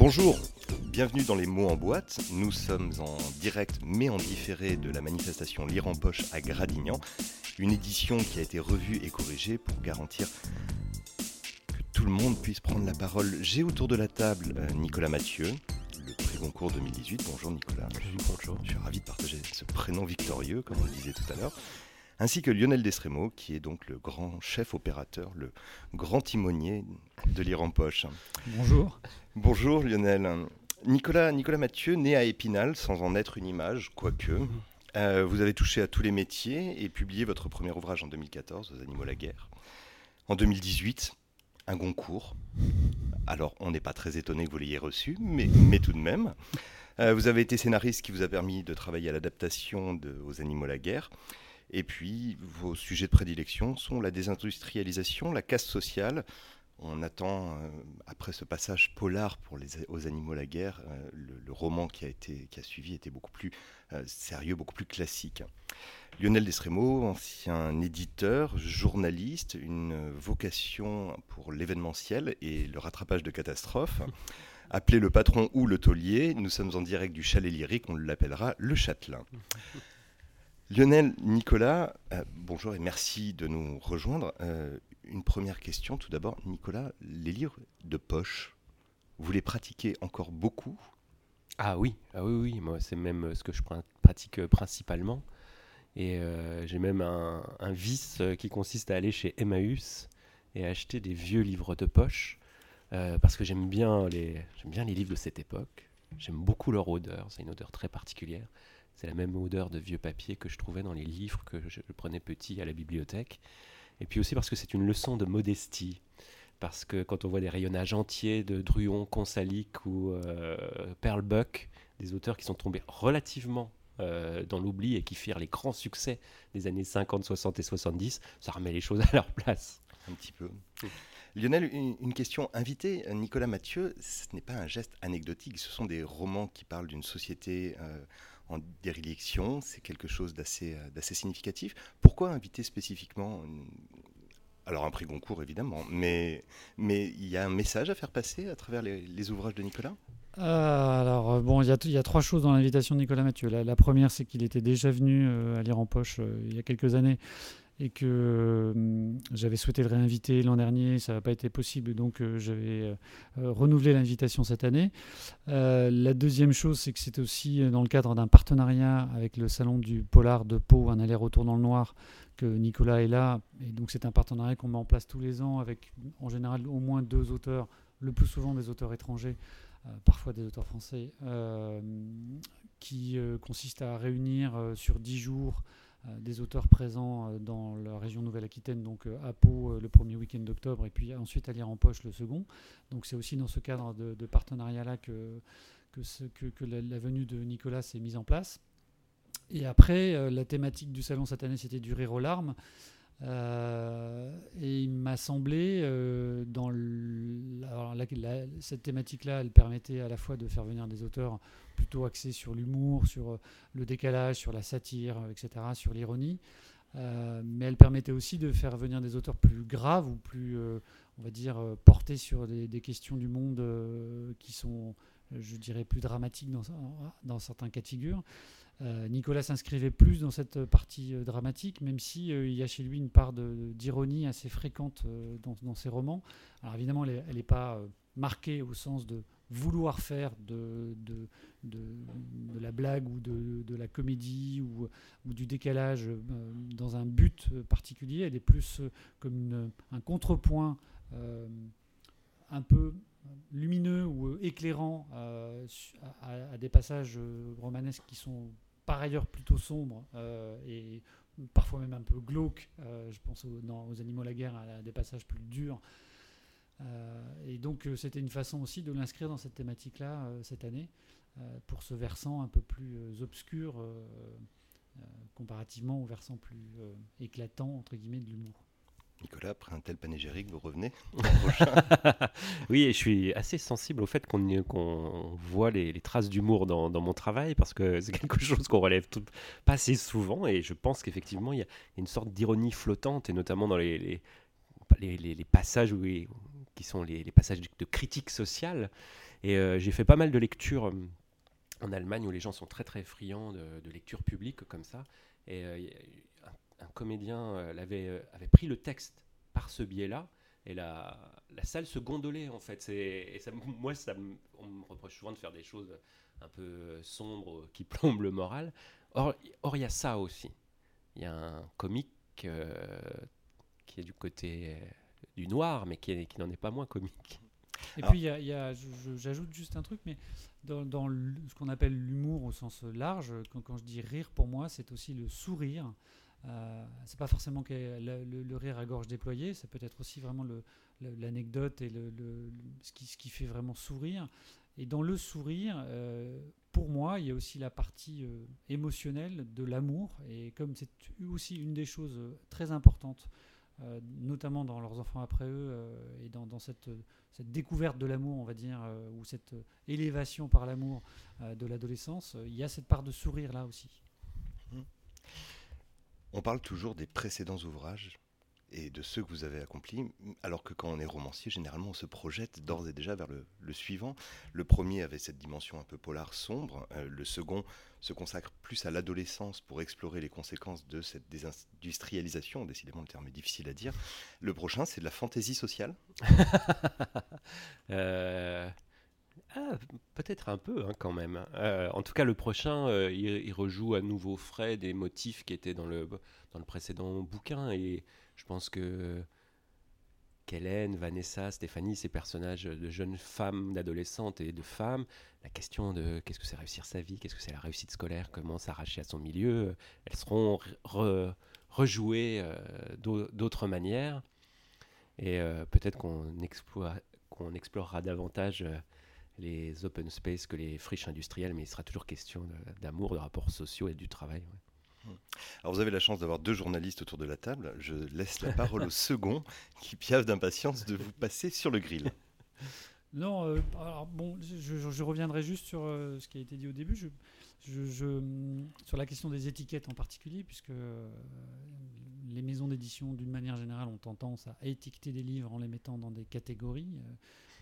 Bonjour, bienvenue dans les mots en boîte. Nous sommes en direct mais en différé de la manifestation Lire en poche à Gradignan, une édition qui a été revue et corrigée pour garantir que tout le monde puisse prendre la parole. J'ai autour de la table euh, Nicolas Mathieu, le prix Goncourt 2018. Bonjour Nicolas. Bonjour. Je suis ravi de partager ce prénom victorieux, comme on le disait tout à l'heure ainsi que Lionel Destremo, qui est donc le grand chef opérateur, le grand timonier de Lire en Poche. Bonjour. Bonjour Lionel. Nicolas, Nicolas Mathieu, né à Épinal, sans en être une image, quoique. Mhm. Euh, vous avez touché à tous les métiers et publié votre premier ouvrage en 2014, Aux animaux la guerre. En 2018, un Goncourt. Alors, on n'est pas très étonné que vous l'ayez reçu, mais, mais tout de même. Euh, vous avez été scénariste qui vous a permis de travailler à l'adaptation de Aux animaux la guerre. Et puis, vos sujets de prédilection sont la désindustrialisation, la casse sociale. On attend, euh, après ce passage polar pour les, aux animaux la guerre, euh, le, roman qui a, été, qui a suivi était beaucoup plus euh, sérieux, beaucoup plus classique. Lionel Destremo, ancien éditeur, journaliste, une vocation pour l'événementiel et le rattrapage de catastrophes. Appelé le patron ou le taulier, nous sommes en direct du chalet lyrique, on l'appellera le châtelain. Lionel, Nicolas, euh, bonjour et merci de nous rejoindre. Euh, une première question tout d'abord. Nicolas, les livres de poche, vous les pratiquez encore beaucoup? Ah oui, ah oui, oui, moi c'est même ce que je pratique principalement. Et euh, j'ai même un, vice qui consiste à aller chez Emmaüs et acheter des vieux livres de poche parce que j'aime bien les, j'aime bien les livres de cette époque. J'aime beaucoup leur odeur, c'est une odeur très particulière. C'est la même odeur de vieux papier que je trouvais dans les livres que je, prenais petit à la bibliothèque. Et puis aussi parce que c'est une leçon de modestie. Parce que quand on voit des rayonnages entiers de Druon, Consalic ou euh, Perlbuck, des auteurs qui sont tombés relativement euh, dans l'oubli et qui firent les grands succès des années 50, 60 et 70, ça remet les choses à leur place. Un petit peu. Lionel, une, question invitée. Nicolas Mathieu, ce n'est pas un geste anecdotique, ce sont des romans qui parlent d'une société euh, en déréliction, c'est quelque chose d'assez euh, significatif. Pourquoi inviter spécifiquement alors un prix Goncourt évidemment, mais mais il y a un message à faire passer à travers les, ouvrages de Nicolas? Euh, alors euh, bon, il y, a trois choses dans l'invitation de Nicolas Mathieu. La, première, c'est qu'il était déjà venu à lire en poche il y a quelques années et que hum, j'avais souhaité le réinviter l'an dernier, ça n'a pas été possible, donc euh, j'avais euh, euh, renouvelé l'invitation cette année. la deuxième chose, c'est que c'est aussi dans le cadre d'un partenariat avec le Salon du Polar de Pau, un aller-retour dans le noir, que Nicolas est là. Et donc c'est un partenariat qu'on met en place tous les ans avec en général au moins deux auteurs, le plus souvent des auteurs étrangers. parfois des auteurs français, qui consiste à réunir sur dix jours des auteurs présents euh, dans la région Nouvelle-Aquitaine, donc euh, à Pau le premier week-end d'octobre et puis ensuite à lire en poche le second. Donc c'est aussi dans ce cadre de, partenariat-là que, que, la, venue de Nicolas s'est mise en place. Et après, la thématique du salon cette année, c'était du rire aux larmes. Et il m'a semblé, dans cette thématique-là, elle permettait à la fois de faire venir des auteurs plutôt axé sur l'humour, sur euh, le décalage, sur la satire, euh, etc., sur l'ironie. Euh, mais elle permettait aussi de faire venir des auteurs plus graves ou plus, on va dire, portés sur des, questions du monde qui sont, je dirais, plus dramatiques dans, dans certains cas de figure. Nicolas s'inscrivait plus dans cette partie dramatique, même si il y a chez lui une part d'ironie assez fréquente dans, ses romans. Alors évidemment, elle n'est pas marquée au sens de vouloir faire de, la blague ou de, la comédie ou, du décalage euh, dans un but particulier. Elle est plus euh, comme un contrepoint euh, un peu lumineux ou éclairant à, des passages romanesques qui sont par ailleurs plutôt sombres et parfois même un peu glauques. je pense aux, aux animaux la guerre, à des passages plus durs. Euh, et donc euh, c'était une façon aussi de l'inscrire dans cette thématique-là euh, cette année, pour ce versant un peu plus obscur comparativement au versant plus éclatant entre guillemets de l'humour. Nicolas, après un tel panégyrique, vous revenez Oui, et je suis assez sensible au fait qu'on voit les, traces d'humour dans, mon travail, parce que c'est quelque chose qu'on relève pas assez souvent, et je pense qu'effectivement, il y, a une sorte d'ironie flottante, et notamment dans les, les, les passages où, qui sont les, passages de, critique sociale. Et j'ai fait pas mal de lectures en Allemagne où les gens sont très très friands de, lecture publique comme ça. Et un, comédien avait, avait pris le texte par ce biais-là et la, la salle se gondolait en fait. Et ça, moi, ça, on me reproche souvent de faire des choses un peu sombres qui plombent le moral. Or, il y a ça aussi. Il y a un comique euh, qui est du côté euh, du noir, mais qui, qui n'en est pas moins comique. Et puis, il y a, j'ajoute juste un truc, mais dans, dans ce qu'on appelle l'humour au sens large, quand, quand, je dis rire, pour moi, c'est aussi le sourire. Euh, c'est pas forcément que le, rire à gorge déployée, ça peut être aussi vraiment l'anecdote et ce, qui, fait vraiment sourire. Et dans le sourire, euh, pour moi, il y a aussi la partie euh, émotionnelle de l'amour. Et comme c'est aussi une des choses très importantes, notamment dans leurs enfants après eux, et dans, cette, découverte de l'amour, on va dire, ou cette élévation par l'amour de l'adolescence, il y a cette part de sourire là aussi. Mmh. On parle toujours des précédents ouvrages et de ceux que vous avez accomplis, alors que quand on est romancier, généralement on se projette d'ores et déjà vers le, suivant. Le premier avait cette dimension un peu polar sombre, euh, le second se consacre plus à l'adolescence pour explorer les conséquences de cette désindustrialisation, décidément le terme est difficile à dire. Le prochain c'est de la fantaisie sociale. euh, ah, peut-être un peu hein, quand même. Euh, en tout cas, le prochain, euh, il, rejoue à nouveau frais des motifs qui étaient dans le, dans le précédent bouquin. Et je pense que Kellen, Vanessa, Stéphanie, ces personnages de jeunes femmes, d'adolescentes et de femmes, la question de qu'est-ce que c'est réussir sa vie, qu'est-ce que c'est la réussite scolaire, comment s'arracher à son milieu, elles seront rejouées euh, d'autres manières. Et peut-être qu'on qu'on explorera davantage les open space que les friches industrielles, mais il sera toujours question d'amour, de, rapports sociaux et du travail. Hmm. Alors vous avez la chance d'avoir deux journalistes autour de la table. Je laisse la parole au second qui piave d'impatience de vous passer sur le grill. Non, euh, alors bon, je, reviendrai juste sur euh, ce qui a été dit au début. Je, sur la question des étiquettes en particulier, puisque euh, les maisons d'édition, d'une manière générale, ont tendance à étiqueter des livres en les mettant dans des catégories.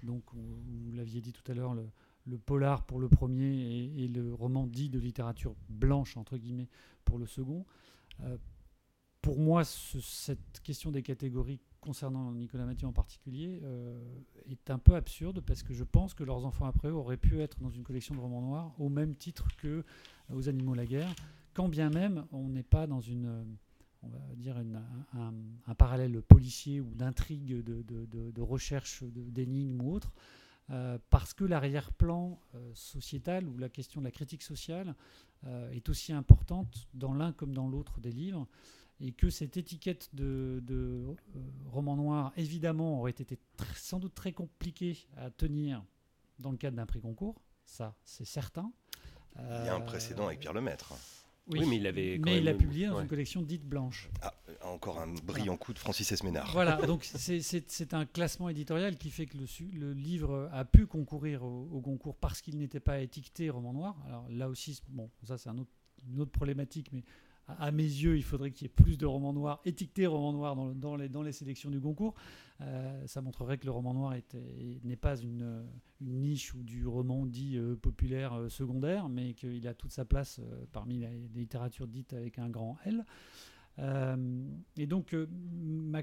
Donc, vous l'aviez dit tout à l'heure, le, polar pour le premier et, le roman dit de littérature blanche, entre guillemets, pour le second. Euh, pour moi, cette question des catégories concernant Nicolas Mathieu en particulier euh, est un peu absurde parce que je pense que leurs enfants après eux auraient pu être dans une collection de romans noirs au même titre que euh, aux Animaux la guerre, quand bien même on n'est pas dans une on va dire, un, parallèle policier ou d'intrigue, de, recherche d'énigmes ou autre, euh, parce que l'arrière-plan euh, sociétal ou la question de la critique sociale euh, est aussi importante dans l'un comme dans l'autre des livres, et que cette étiquette de, roman noir, évidemment, aurait été sans doute très compliquée à tenir dans le cadre d'un prix concours, ça c'est certain. Il y a un précédent avec Pierre Lemaître. Oui, mais il avait. mais il a publié dans une collection dite blanche. Ah, encore un brillant coup de Francis Esménard. Voilà, donc c'est un classement éditorial qui fait que le, le livre a pu concourir au, concours parce qu'il n'était pas étiqueté roman noir. Alors là aussi, bon, ça c'est un autre, une autre problématique, mais à mes yeux, il faudrait qu'il y ait plus de romans noirs, étiquetés romans noirs dans, les, sélections du concours. Euh, ça montrerait que le roman noir n'est pas une, niche ou du roman dit euh, populaire euh, secondaire, mais qu'il a toute sa place parmi les, littératures dites avec un grand L. et donc,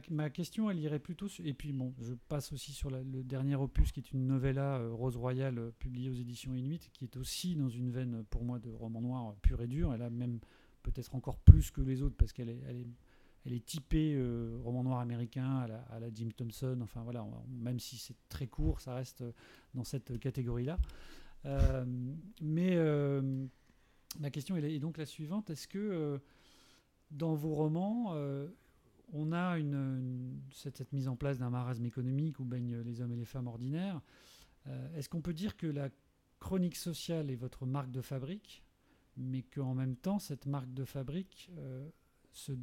ma, question, elle irait plutôt. et puis, bon, je passe aussi sur le dernier opus qui est une novella Rose Royale publiée aux éditions Inuit, qui est aussi dans une veine pour moi de roman noir pur et dur. Elle a même peut-être encore plus que les autres parce qu'elle est, typée euh, roman noir américain à la, Jim Thompson. Enfin voilà, même si c'est très court, ça reste dans cette catégorie-là. Euh, mais euh, la question est, donc la suivante est-ce que dans vos romans, on a cette, mise en place d'un marasme économique où baignent les hommes et les femmes ordinaires Est-ce qu'on peut dire que la chronique sociale est votre marque de fabrique? Mais qu'en même temps, cette marque de fabrique euh, se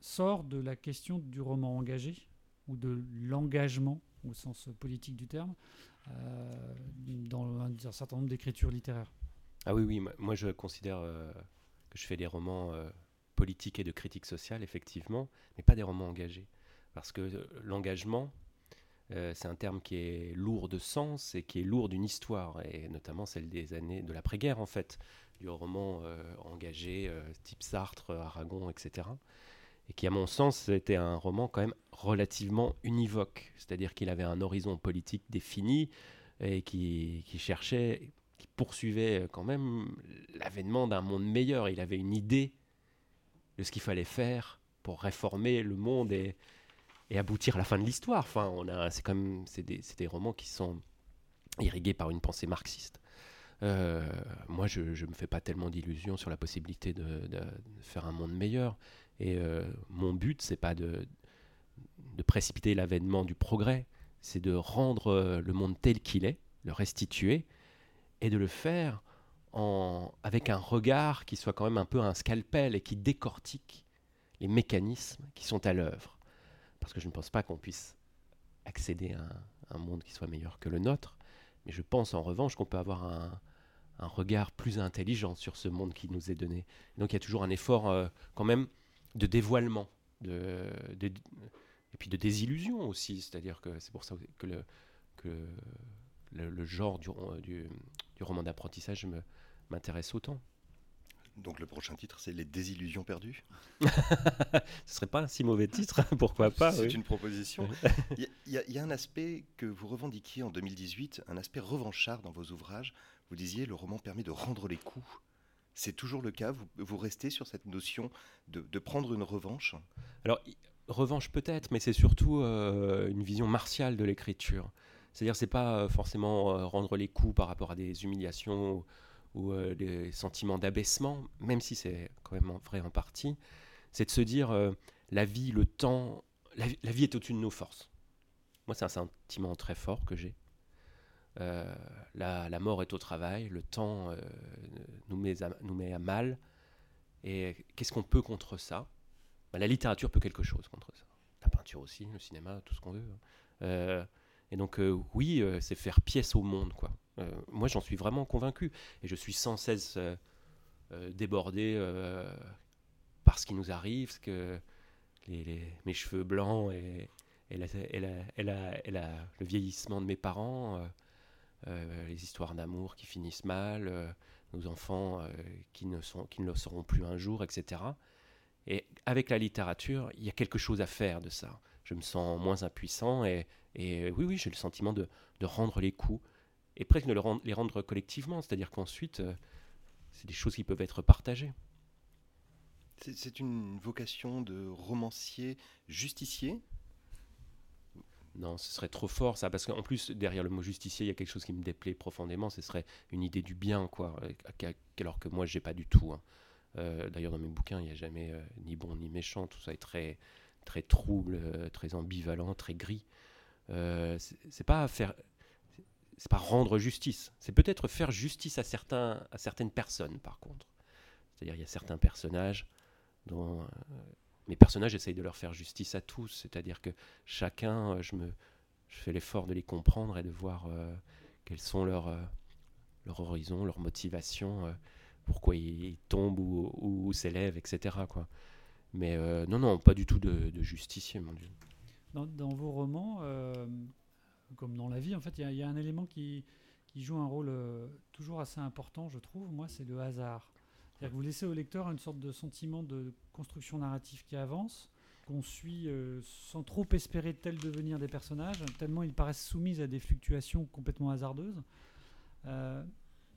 sort de la question du roman engagé ou de l'engagement au sens politique du terme euh, dans un, certain nombre d'écritures littéraires. Ah oui, oui, moi je considère euh, que je fais des romans politiques et de critique sociale, effectivement, mais pas des romans engagés. Parce que l'engagement, Euh, c'est un terme qui est lourd de sens et qui est lourd d'une histoire, et notamment celle des années de l'après-guerre, en fait, du roman euh, engagé, euh, type Sartre, Aragon, etc. Et qui, à mon sens, était un roman quand même relativement univoque, c'est-à-dire qu'il avait un horizon politique défini et qui, qui cherchait, qui poursuivait quand même l'avènement d'un monde meilleur. Il avait une idée de ce qu'il fallait faire pour réformer le monde et, et aboutir à la fin de l'histoire. Enfin, on a, c'est c'est des, romans qui sont irrigués par une pensée marxiste. Euh, moi, je ne me fais pas tellement d'illusions sur la possibilité de, faire un monde meilleur. Et euh, mon but, c'est pas de, précipiter l'avènement du progrès, c'est de rendre euh, le monde tel qu'il est, le restituer, et de le faire avec un regard qui soit quand même un peu un scalpel et qui décortique les mécanismes qui sont à l'œuvre parce que je ne pense pas qu'on puisse accéder à un, monde qui soit meilleur que le nôtre, mais je pense en revanche qu'on peut avoir un, regard plus intelligent sur ce monde qui nous est donné. Donc il y a toujours un effort euh, quand même de dévoilement, et puis de désillusion aussi, c'est-à-dire que c'est pour ça que le, genre du roman d'apprentissage m'intéresse autant. Donc le prochain titre, c'est Les désillusions perdues. Ce serait pas un si mauvais titre, pourquoi pas C'est une proposition. Il y, a un aspect que vous revendiquiez en 2018, un aspect revanchard dans vos ouvrages. Vous disiez le roman permet de rendre les coups. C'est toujours le cas? Vous, vous, restez sur cette notion de, de prendre une revanche? Alors, revanche peut-être, mais c'est surtout euh, une vision martiale de l'écriture. C'est-à-dire, c'est pas euh, forcément euh, rendre les coups par rapport à des humiliations ou euh, des sentiments d'abaissement, même si c'est quand même vrai en partie, c'est de se dire euh, la vie, le temps, la, vie est au-dessus de nos forces. Moi, c'est un sentiment très fort que j'ai. Euh, la, mort est au travail, le temps nous, met à, nous met à mal. Et qu'est-ce qu'on peut contre ça? Bah, La littérature peut quelque chose contre ça. La peinture aussi, le cinéma, tout ce qu'on veut. Hein. et donc, oui, c'est faire pièce au monde, quoi. Euh, moi, j'en suis vraiment convaincu. Et je suis sans cesse euh, euh, débordé par ce qui nous arrive, ce que mes cheveux blancs et, et, le vieillissement de mes parents, les histoires d'amour qui finissent mal, nos enfants qui, ne sont, qui ne le seront plus un jour, etc. Et avec la littérature, il y a quelque chose à faire de ça. Je me sens moins impuissant et, et oui, oui, j'ai le sentiment de, de, rendre les coups, et presque de les rendre collectivement, c'est-à-dire qu'ensuite, euh, c'est des choses qui peuvent être partagées. C'est une vocation de romancier justicier? Non, ce serait trop fort ça, parce qu'en plus, derrière le mot justicier, il y a quelque chose qui me déplaît profondément, ce serait une idée du bien, quoi, euh, alors que moi, j'ai pas du tout. Hein. Euh, d'ailleurs, dans mes bouquins, il n'y a jamais ni bon ni méchant, tout ça est très, très trouble, très ambivalent, très gris. c'est pas faire c'est pas rendre justice, c'est peut-être faire justice à, certains, à certaines personnes, par contre. C'est-à-dire, il y a certains personnages dont. Euh, mes personnages essayent de leur faire justice à tous, c'est-à-dire que chacun, euh, je, me, je fais l'effort de les comprendre et de voir euh, quels sont leurs leur horizons, leurs motivations, pourquoi ils, tombent ou, s'élèvent, etc. Mais non, non, pas du tout de, de justicier, mon Dieu. Dans vos romans, comme dans la vie, en fait, il y, a un élément qui, qui joue un rôle euh, toujours assez important, je trouve, moi, c'est le hasard. C'est-à-dire que vous laissez au lecteur une sorte de sentiment de construction narrative qui avance, qu'on suit euh, sans trop espérer tel devenir des personnages, tellement ils paraissent soumis à des fluctuations complètement hasardeuses. Euh,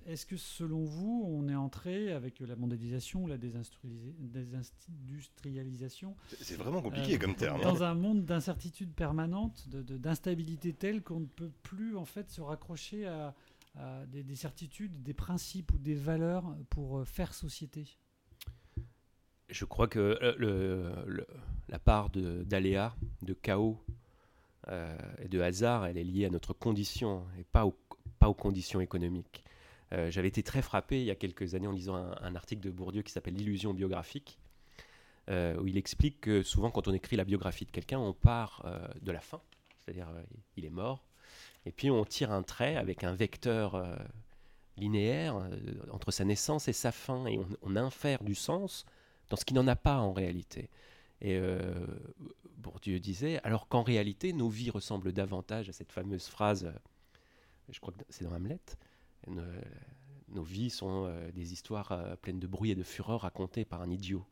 est-ce que selon vous, on est entré avec la mondialisation, la désindustrialisation C'est vraiment compliqué euh, comme terme. Hein. Dans un monde d'incertitude permanente, d'instabilité telle qu'on ne peut plus en fait se raccrocher à, des, certitudes, des principes ou des valeurs pour euh, faire société? Je crois que euh, la part d'aléa, de, chaos et de hasard, elle est liée à notre condition et pas aux conditions économiques. Euh, j'avais été très frappé il y a quelques années en lisant un, article de Bourdieu qui s'appelle L'illusion biographique, euh, où il explique que souvent quand on écrit la biographie de quelqu'un, on part euh, de la fin, c'est-à-dire il est mort, et puis on tire un trait avec un vecteur linéaire entre sa naissance et sa fin, et on, on infère du sens dans ce qui n'en a pas en réalité. Et Bourdieu disait, alors qu'en réalité, nos vies ressemblent davantage à cette fameuse phrase, je crois que c'est dans Hamlet, nos vies sont des histoires pleines de bruit et de fureur racontées par un idiot.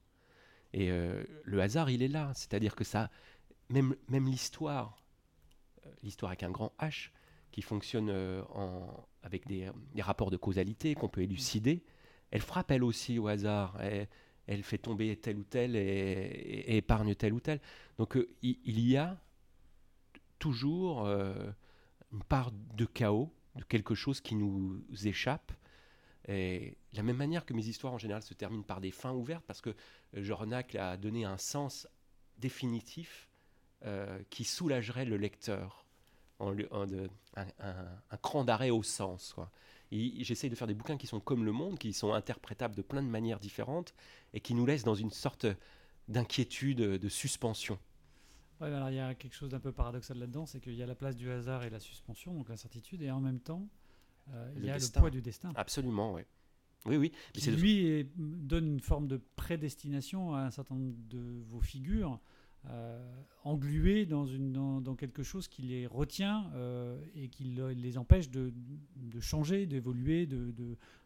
Et le hasard, il est là, c'est-à-dire que ça, même, même l'histoire, l'histoire avec un grand H, qui fonctionne en, avec des, rapports de causalité qu'on peut élucider, elle frappe elle aussi au hasard. Elle, fait tomber tel ou tel et, épargne tel ou tel. Donc euh, il, y a toujours euh, une part de chaos, de quelque chose qui nous échappe. Et de la même manière que mes histoires en général se terminent par des fins ouvertes, parce que euh, Jornac a donné un sens définitif qui soulagerait le lecteur un, cran d'arrêt au sens. J'essaye de faire des bouquins qui sont comme le monde, qui sont interprétables de plein de manières différentes et qui nous laissent dans une sorte d'inquiétude, de suspension. Il y a quelque chose d'un peu paradoxal là-dedans, c'est qu'il y a la place du hasard et la suspension, donc l'incertitude, et en même temps, euh, il y a le poids du destin. Absolument, oui. Oui, oui. Qui, lui, donne une forme de prédestination à un certain nombre de vos figures euh, englués dans, une, dans, quelque chose qui les retient euh, et qui les empêche de, de changer, d'évoluer,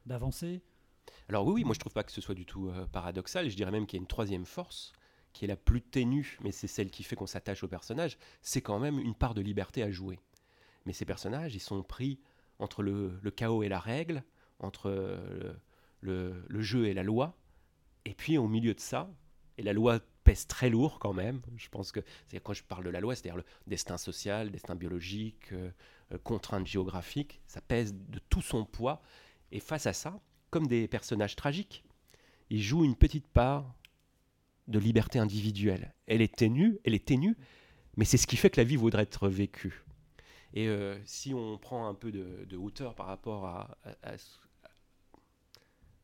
d'avancer. De, Alors oui, oui, moi je trouve pas que ce soit du tout paradoxal. Je dirais même qu'il y a une troisième force qui est la plus ténue, mais c'est celle qui fait qu'on s'attache au personnage. C'est quand même une part de liberté à jouer. Mais ces personnages, ils sont pris entre le, chaos et la règle, entre le, le, jeu et la loi, et puis au milieu de ça, et la loi pèse très lourd quand même. Je pense que c'est quand je parle de la loi, c'est-à-dire le destin social, destin biologique, euh, euh, contraintes géographiques, ça pèse de tout son poids. Et face à ça, comme des personnages tragiques, ils jouent une petite part de liberté individuelle. Elle est ténue, elle est ténue, mais c'est ce qui fait que la vie vaudrait être vécue. Et euh, si on prend un peu de, hauteur par rapport à,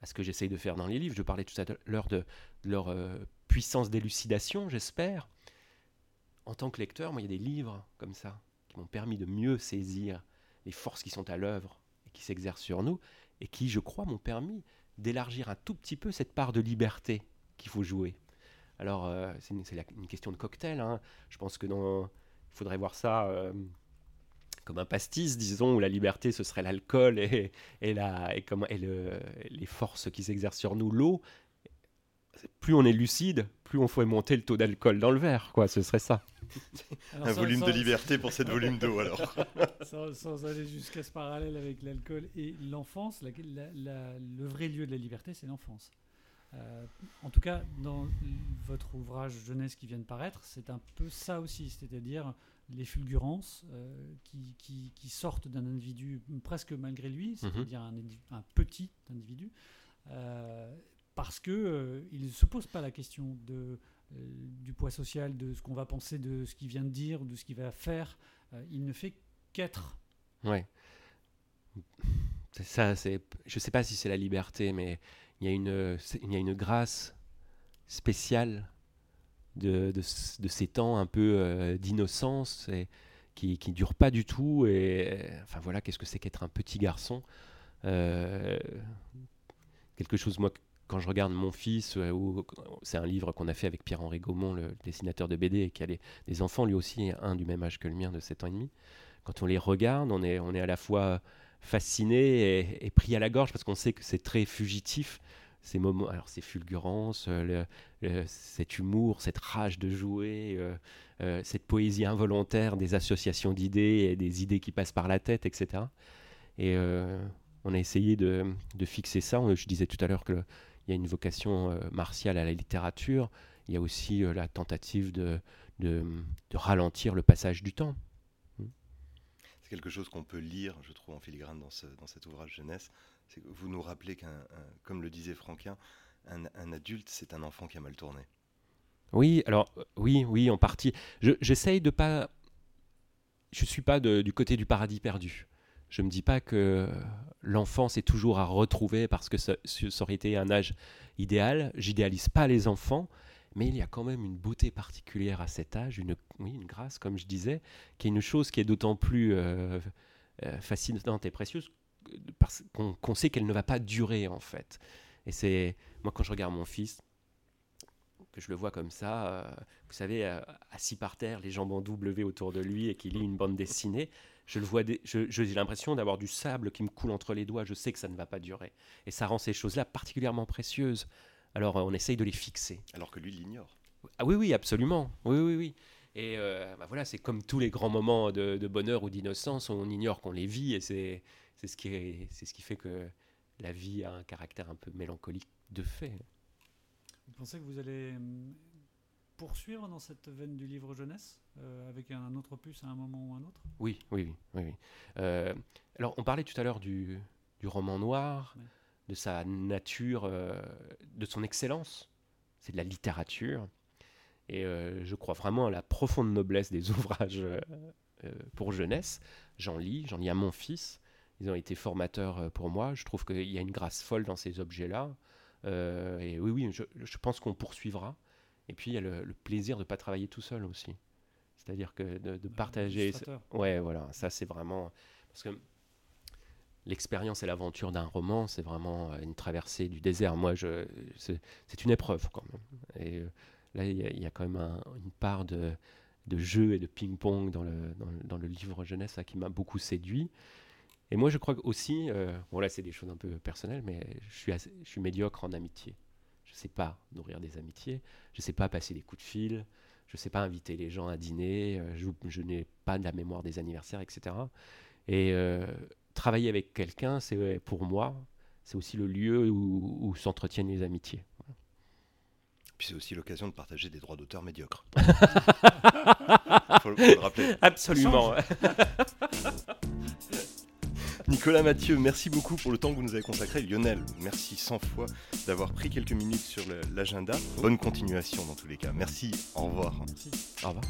ce que j'essaye de faire dans les livres, je parlais tout à l'heure de, leur puissance d'élucidation, j'espère. En tant que lecteur, moi, il y a des livres comme ça qui m'ont permis de mieux saisir les forces qui sont à l'œuvre et qui s'exercent sur nous, et qui, je crois, m'ont permis d'élargir un tout petit peu cette part de liberté qu'il faut jouer. Alors, euh, c'est une, question de cocktail. Hein. Je pense que dans, il faudrait voir ça euh, comme un pastis, disons, où la liberté, ce serait l'alcool et, et, la, et, comment, et le, les forces qui s'exercent sur nous, l'eau plus on est lucide, plus on ferait monter le taux d'alcool dans le verre, quoi. Ce serait ça. un volume de liberté pour cette volume d'eau, alors. sans, aller jusqu'à ce parallèle avec l'alcool et l'enfance, le vrai lieu de la liberté, c'est l'enfance. Euh, en tout cas, dans votre ouvrage jeunesse qui vient de paraître, c'est un peu ça aussi, c'est-à-dire les fulgurances euh, qui, sortent d'un individu presque malgré lui, mhm. c'est-à-dire un, petit individu, euh, parce qu'il euh, ne se pose pas la question de, du poids social, de ce qu'on va penser de ce qu'il vient de dire, de ce qu'il va faire. Il ne fait qu'être. Ouais. Ça, c'est. Je sais pas si c'est la liberté, mais il y a une, il y a une grâce spéciale de, de, ces temps un peu d'innocence et qui, qui dure pas du tout. Et enfin voilà, qu'est-ce que c'est qu'être un petit garçon Quelque chose moi quand je regarde mon fils, euh, c'est un livre qu'on a fait avec Pierre-Henri Gaumont, le dessinateur de BD, et qui a des enfants, lui aussi, un du même âge que le mien, de 7 ans et demi. Quand on les regarde, on est, on est à la fois fasciné et, pris à la gorge parce qu'on sait que c'est très fugitif. Ces moments, alors ces fulgurances, euh, cet humour, cette rage de jouer, euh, cette poésie involontaire des associations d'idées et des idées qui passent par la tête, etc. Et on a essayé de, fixer ça. Je disais tout à l'heure que il y a une vocation euh, martiale à la littérature, il y a aussi euh, la tentative de, ralentir le passage du temps. C'est quelque chose qu'on peut lire, je trouve, en filigrane dans, ce, dans cet ouvrage jeunesse. Que vous nous rappelez qu'un, comme le disait Franquin, un, adulte, c'est un enfant qui a mal tourné. Oui, alors euh, oui, oui, en partie. j'essaye de pas. Je suis pas du côté du paradis perdu. Je me dis pas que l'enfance est toujours à retrouver parce que ça, aurait été un âge idéal. J'idéalise pas les enfants, mais il y a quand même une beauté particulière à cet âge, une, oui, une grâce, comme je disais, qui est une chose qui est d'autant plus euh, euh, fascinante et précieuse parce qu'on sait qu'elle ne va pas durer en fait. Et c'est moi quand je regarde mon fils, que je le vois comme ça, euh, vous savez, euh, assis par terre, les jambes en W autour de lui et qu'il lit une bande dessinée. Je le vois, j'ai l'impression d'avoir du sable qui me coule entre les doigts. Je sais que ça ne va pas durer. Et ça rend ces choses-là particulièrement précieuses. Alors on essaye de les fixer. Alors que lui l'ignore. Ah oui, oui, absolument. Oui, oui, oui. Et euh, bah voilà, c'est comme tous les grands moments de, de bonheur ou d'innocence, on ignore qu'on les vit et c'est c'est ce, qui est- c'est ce qui fait que la vie a un caractère un peu mélancolique de fait. Vous pensez que vous allez hum, poursuivre dans cette veine du livre jeunesse euh, avec un autre opus à un moment ou un autre? Oui, oui, oui. oui, oui. Euh, alors, on parlait tout à l'heure du, du roman noir, Ouais. de sa nature, euh, de son excellence. C'est de la littérature. Et euh, je crois vraiment à la profonde noblesse des ouvrages euh, euh, pour jeunesse. J'en lis, j'en lis à mon fils. Ils ont été formateurs pour moi. Je trouve qu'il y a une grâce folle dans ces objets-là. Euh, et oui, oui, je, je pense qu'on poursuivra. Et puis, il y a le, le plaisir de ne pas travailler tout seul aussi. C'est-à-dire que de, de partager. Illustrateur. Ouais, voilà, ça c'est vraiment. Parce que l'expérience et l'aventure d'un roman, c'est vraiment une traversée du désert. Moi, je, c'est, une épreuve quand même. Et là, il y, a- quand même un- une part de, jeu et de ping-pong dans le, livre jeunesse là, qui m'a beaucoup séduit. Et moi, je crois aussi, euh, bon là, c'est des choses un peu personnelles, mais je suis, médiocre en amitié. Je ne sais pas nourrir des amitiés, je ne sais pas passer des coups de fil, je ne sais pas inviter les gens à dîner, euh, je, n'ai pas de la mémoire des anniversaires, etc. Et euh, travailler avec quelqu'un, c'est pour moi, c'est aussi le lieu où s'entretiennent les amitiés. Puis c'est aussi l'occasion de partager des droits d'auteur médiocres. faut, le- faut le rappeler. Absolument. Nicolas Mathieu, merci beaucoup pour le temps que vous nous avez consacré. Lionel, merci 100 fois d'avoir pris quelques minutes sur l'agenda. Bonne continuation dans tous les cas. Merci, au revoir. Merci. Au revoir.